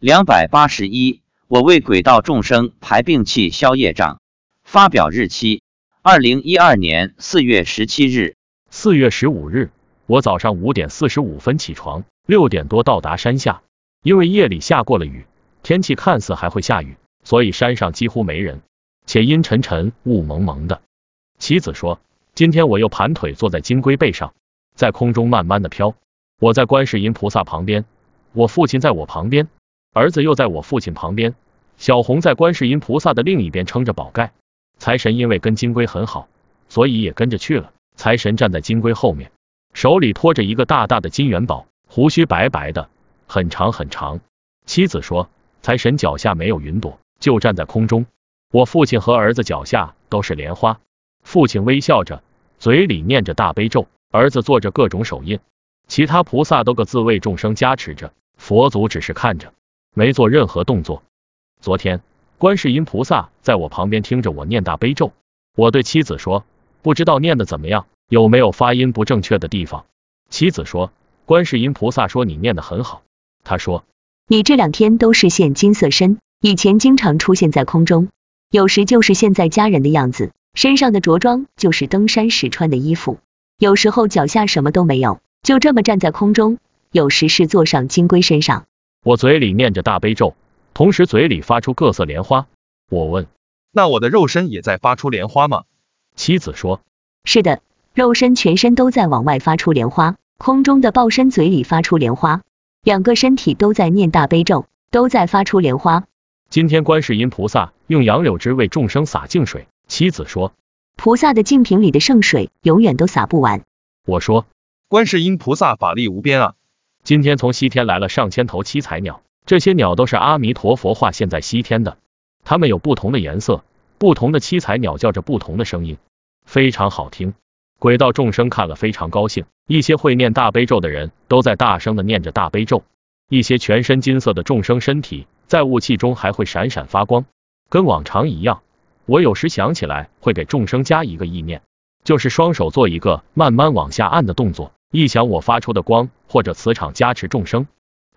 两百八十一，我为鬼道众生排病气消业障。发表日期：二零一二年四月十七日。四月十五日，我早上五点四十五分起床，六点多到达山下。因为夜里下过了雨，天气看似还会下雨，所以山上几乎没人，且阴沉沉、雾蒙蒙的。妻子说，今天我又盘腿坐在金龟背上，在空中慢慢的飘。我在观世音菩萨旁边，我父亲在我旁边。儿子又在我父亲旁边，小红在观世音菩萨的另一边撑着宝盖。财神因为跟金龟很好，所以也跟着去了。财神站在金龟后面，手里托着一个大大的金元宝，胡须白白的，很长很长。妻子说，财神脚下没有云朵，就站在空中。我父亲和儿子脚下都是莲花，父亲微笑着，嘴里念着大悲咒，儿子做着各种手印，其他菩萨都各自为众生加持着，佛祖只是看着。没做任何动作。昨天，观世音菩萨在我旁边听着我念大悲咒。我对妻子说：“不知道念的怎么样，有没有发音不正确的地方？”妻子说：“观世音菩萨说你念的很好。”他说：“你这两天都是现金色身，以前经常出现在空中，有时就是现在家人的样子，身上的着装就是登山时穿的衣服，有时候脚下什么都没有，就这么站在空中，有时是坐上金龟身上。”我嘴里念着大悲咒，同时嘴里发出各色莲花。我问：“那我的肉身也在发出莲花吗？”妻子说：“是的，肉身全身都在往外发出莲花，空中的报身嘴里发出莲花，两个身体都在念大悲咒，都在发出莲花。”今天观世音菩萨用杨柳枝为众生洒净水。妻子说：“菩萨的净瓶里的圣水永远都洒不完。”我说：“观世音菩萨法力无边啊。”今天从西天来了上千头七彩鸟，这些鸟都是阿弥陀佛化现在西天的，它们有不同的颜色，不同的七彩鸟叫着不同的声音，非常好听。鬼道众生看了非常高兴，一些会念大悲咒的人都在大声的念着大悲咒，一些全身金色的众生身体在雾气中还会闪闪发光，跟往常一样。我有时想起来会给众生加一个意念，就是双手做一个慢慢往下按的动作。一想我发出的光或者磁场加持众生，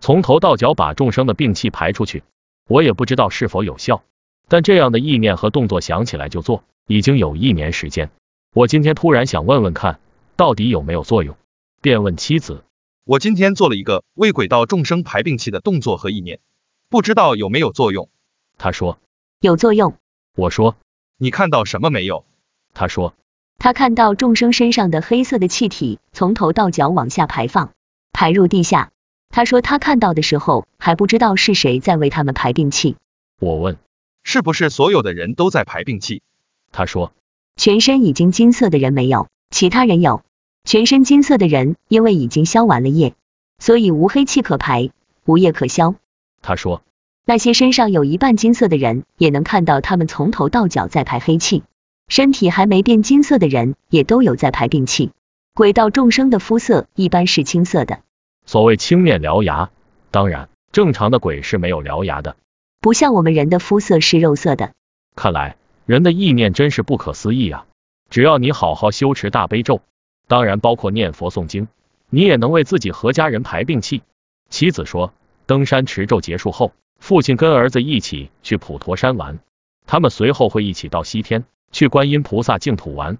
从头到脚把众生的病气排出去，我也不知道是否有效，但这样的意念和动作想起来就做，已经有一年时间。我今天突然想问问看，到底有没有作用，便问妻子：我今天做了一个为鬼道众生排病气的动作和意念，不知道有没有作用？他说有作用。我说你看到什么没有？他说。他看到众生身上的黑色的气体从头到脚往下排放，排入地下。他说他看到的时候还不知道是谁在为他们排病气。我问，是不是所有的人都在排病气？他说，全身已经金色的人没有，其他人有。全身金色的人因为已经消完了业，所以无黑气可排，无业可消。他说，那些身上有一半金色的人也能看到他们从头到脚在排黑气。身体还没变金色的人，也都有在排病气。鬼道众生的肤色一般是青色的，所谓青面獠牙，当然正常的鬼是没有獠牙的，不像我们人的肤色是肉色的。看来人的意念真是不可思议啊！只要你好好修持大悲咒，当然包括念佛诵经，你也能为自己和家人排病气。妻子说，登山持咒结束后，父亲跟儿子一起去普陀山玩，他们随后会一起到西天。去观音菩萨净土玩。